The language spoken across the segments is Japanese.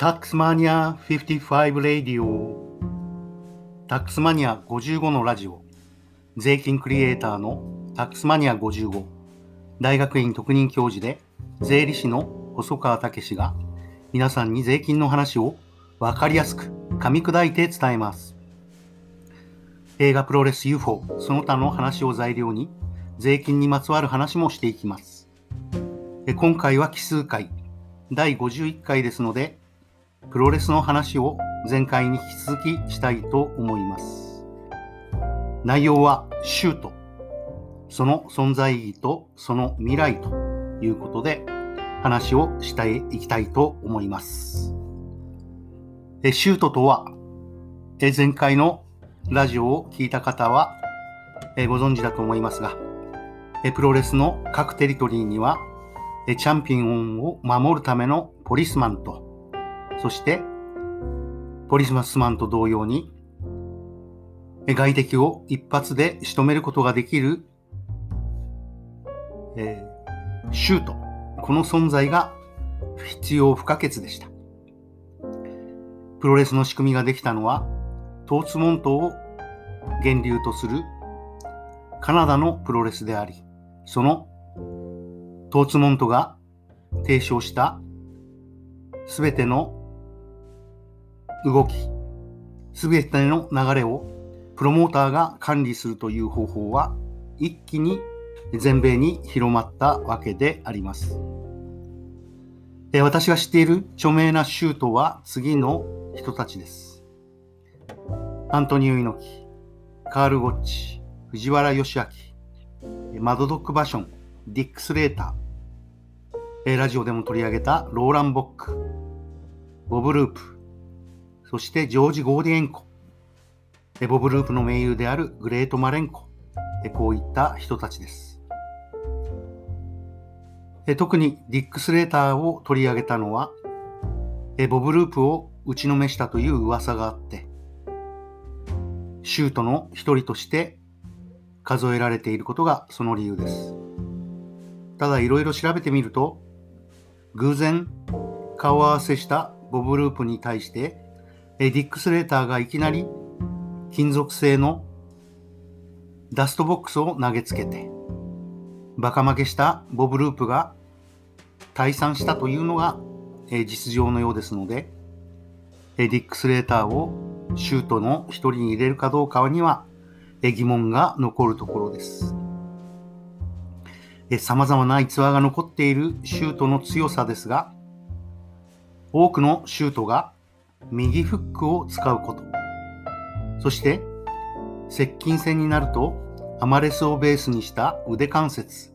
タックスマニア55レディオタックスマニア55のラジオ税金クリエイターのタックスマニア55大学院特任教授で税理士の細川武史が皆さんに税金の話をわかりやすく噛み砕いて伝えます映画プロレス UFO その他の話を材料に税金にまつわる話もしていきます今回は奇数回第51回ですのでプロレスの話を前回に引き続きしたいと思います。内容はシュート、その存在意義とその未来ということで話をしていきたいと思います。シュートとは、前回のラジオを聞いた方はご存知だと思いますが、プロレスの各テリトリーにはチャンピオンを守るためのポリスマンとそして、ポリスマスマンと同様に、外敵を一発で仕留めることができる、えー、シュート。この存在が必要不可欠でした。プロレスの仕組みができたのは、トーツモントを源流とするカナダのプロレスであり、そのトーツモントが提唱したすべての動き、すべての流れをプロモーターが管理するという方法は一気に全米に広まったわけであります。私が知っている著名なシュートは次の人たちです。アントニオ猪木、カール・ゴッチ、藤原義明、マドドック・バション、ディック・スレーター、ラジオでも取り上げたローラン・ボック、ボブ・ループ、そしてジョージ・ゴーディエンコ、ボブループの盟友であるグレート・マレンコ、こういった人たちです。特にディック・スレーターを取り上げたのは、ボブループを打ちのめしたという噂があって、シュートの一人として数えられていることがその理由です。ただいろいろ調べてみると、偶然顔合わせしたボブループに対してディック・スレーターがいきなり金属製のダストボックスを投げつけて、バカ負けしたボブ・ループが退散したというのがえ実情のようですので、ディック・スレーターをシュートの一人に入れるかどうかにはえ疑問が残るところです。様々な逸話が残っているシュートの強さですが、多くのシュートが右フックを使うこと。そして、接近戦になると、アマレスをベースにした腕関節、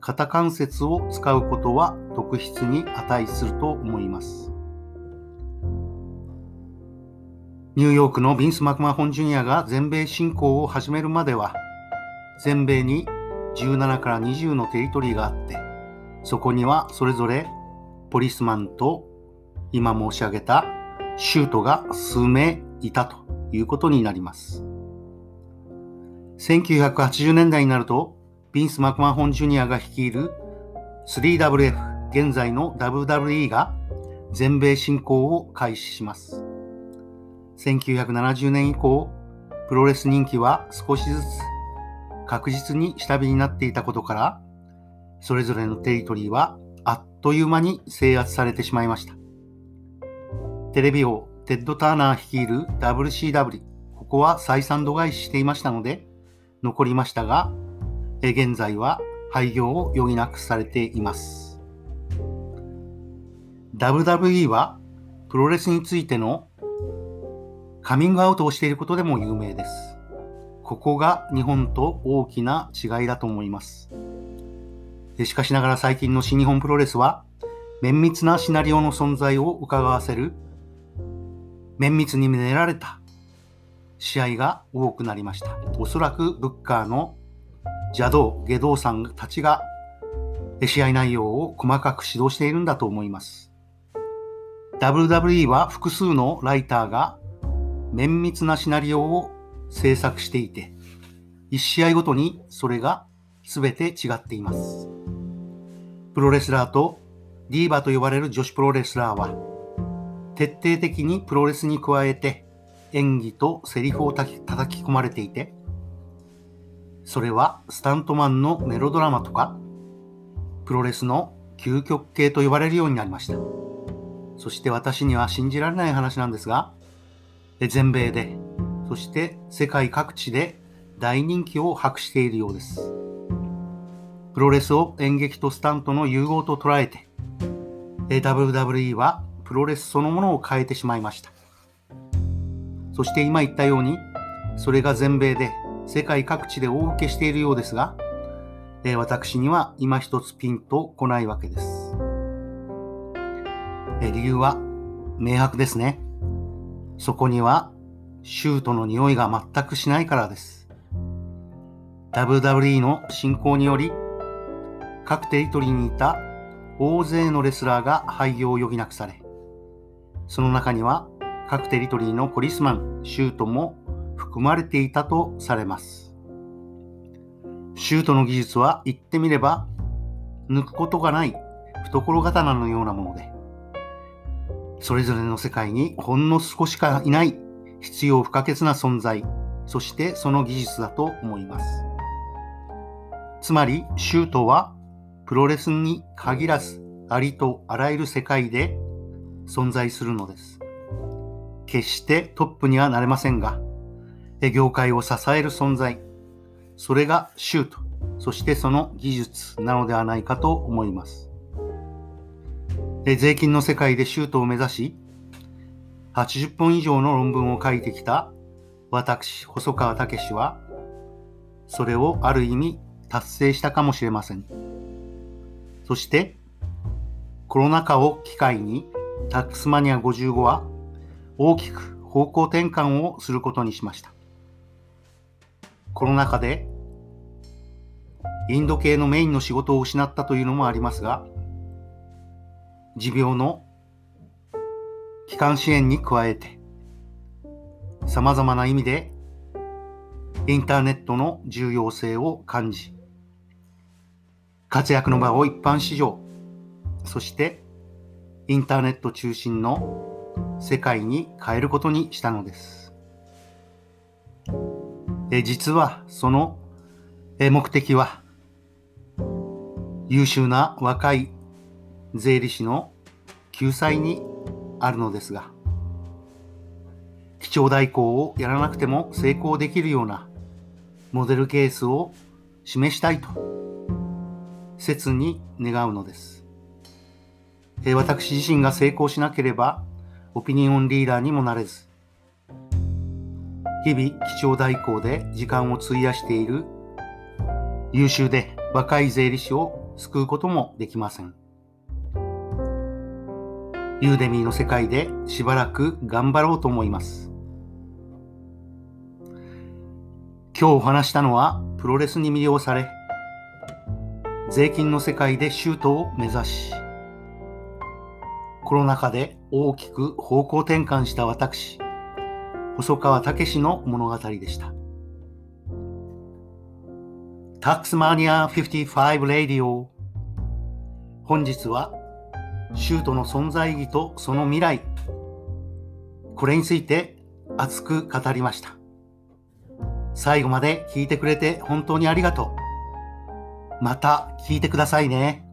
肩関節を使うことは特筆に値すると思います。ニューヨークのビンス・マクマホン・ジュニアが全米侵攻を始めるまでは、全米に17から20のテリトリーがあって、そこにはそれぞれポリスマンと今申し上げたシュートが数名いたということになります。1980年代になると、ビンス・マクマホン・ジュニアが率いる WWF、現在の WWE が全米進行を開始します。1970年以降、プロレス人気は少しずつ確実に下火になっていたことから、それぞれのテリトリーはあっという間に制圧されてしまいました。テレビ王テッド・ターナー率いる WCW、ここは採算度外視していましたので、残りましたが、現在は廃業を余儀なくされています。WWE はプロレスについてのカミングアウトをしていることでも有名です。ここが日本と大きな違いだと思います。しかしながら最近の新日本プロレスは綿密なシナリオの存在を伺わせる綿密に練られた試合が多くなりました。おそらくブッカーの邪道、下道さんたちが試合内容を細かく指導しているんだと思います。WWE は複数のライターが綿密なシナリオを制作していて、1試合ごとにそれが全て違っています。プロレスラーとディーバと呼ばれる女子プロレスラーは徹底的にプロレスに加えて演技とセリフを叩き込まれていて、それはスタントマンのメロドラマとか、プロレスの究極系と呼ばれるようになりました。そして私には信じられない話なんですが、全米で、そして世界各地で大人気を博しているようです。プロレスを演劇とスタントの融合と捉えて、WWE はプロレスそのものを変えてしまいました。そして今言ったように、それが全米で世界各地で大受けしているようですが、え私には今一つピンとこないわけです。え理由は明白ですね。そこにはシュートの匂いが全くしないからです。WWE の進行により、各テリトリーにいた大勢のレスラーが廃業を余儀なくされ、その中には各テリトリーのポリスマン、シュートも含まれていたとされます。シュートの技術は言ってみれば、抜くことがない懐刀のようなもので、それぞれの世界にほんの少しかいない必要不可欠な存在、そしてその技術だと思います。つまり、シュートはプロレスに限らず、ありとあらゆる世界で存在するのです。決してトップにはなれませんが、業界を支える存在、それがシュート、そしてその技術なのではないかと思います。税金の世界でシュートを目指し、80本以上の論文を書いてきた私、細川武は、それをある意味達成したかもしれません。そして、コロナ禍を機会にタックスマニア55は大きく方向転換をすることにしました。コロナ禍でインド系のメインの仕事を失ったというのもありますが、持病の気管支炎に加えて、様々な意味でインターネットの重要性を感じ、活躍の場を一般市場、そしてインターネット中心の世界に変えることにしたのです。え実はその目的は優秀な若い税理士の救済にあるのですが、基調代行をやらなくても成功できるようなモデルケースを示したいと切に願うのです。私自身が成功しなければオピニオンリーダーにもなれず、日々基調代行で時間を費やしている優秀で若い税理士を救うこともできません。ユーデミーの世界でしばらく頑張ろうと思います。今日お話したのはプロレスに魅了され、税金の世界でシュートを目指し、コロナ禍で大きく方向転換した私、細川武の物語でした。タックスマニア55レディオ本日はシュートの存在意義とその未来、これについて熱く語りました。最後まで聞いてくれて本当にありがとう。また聞いてくださいね。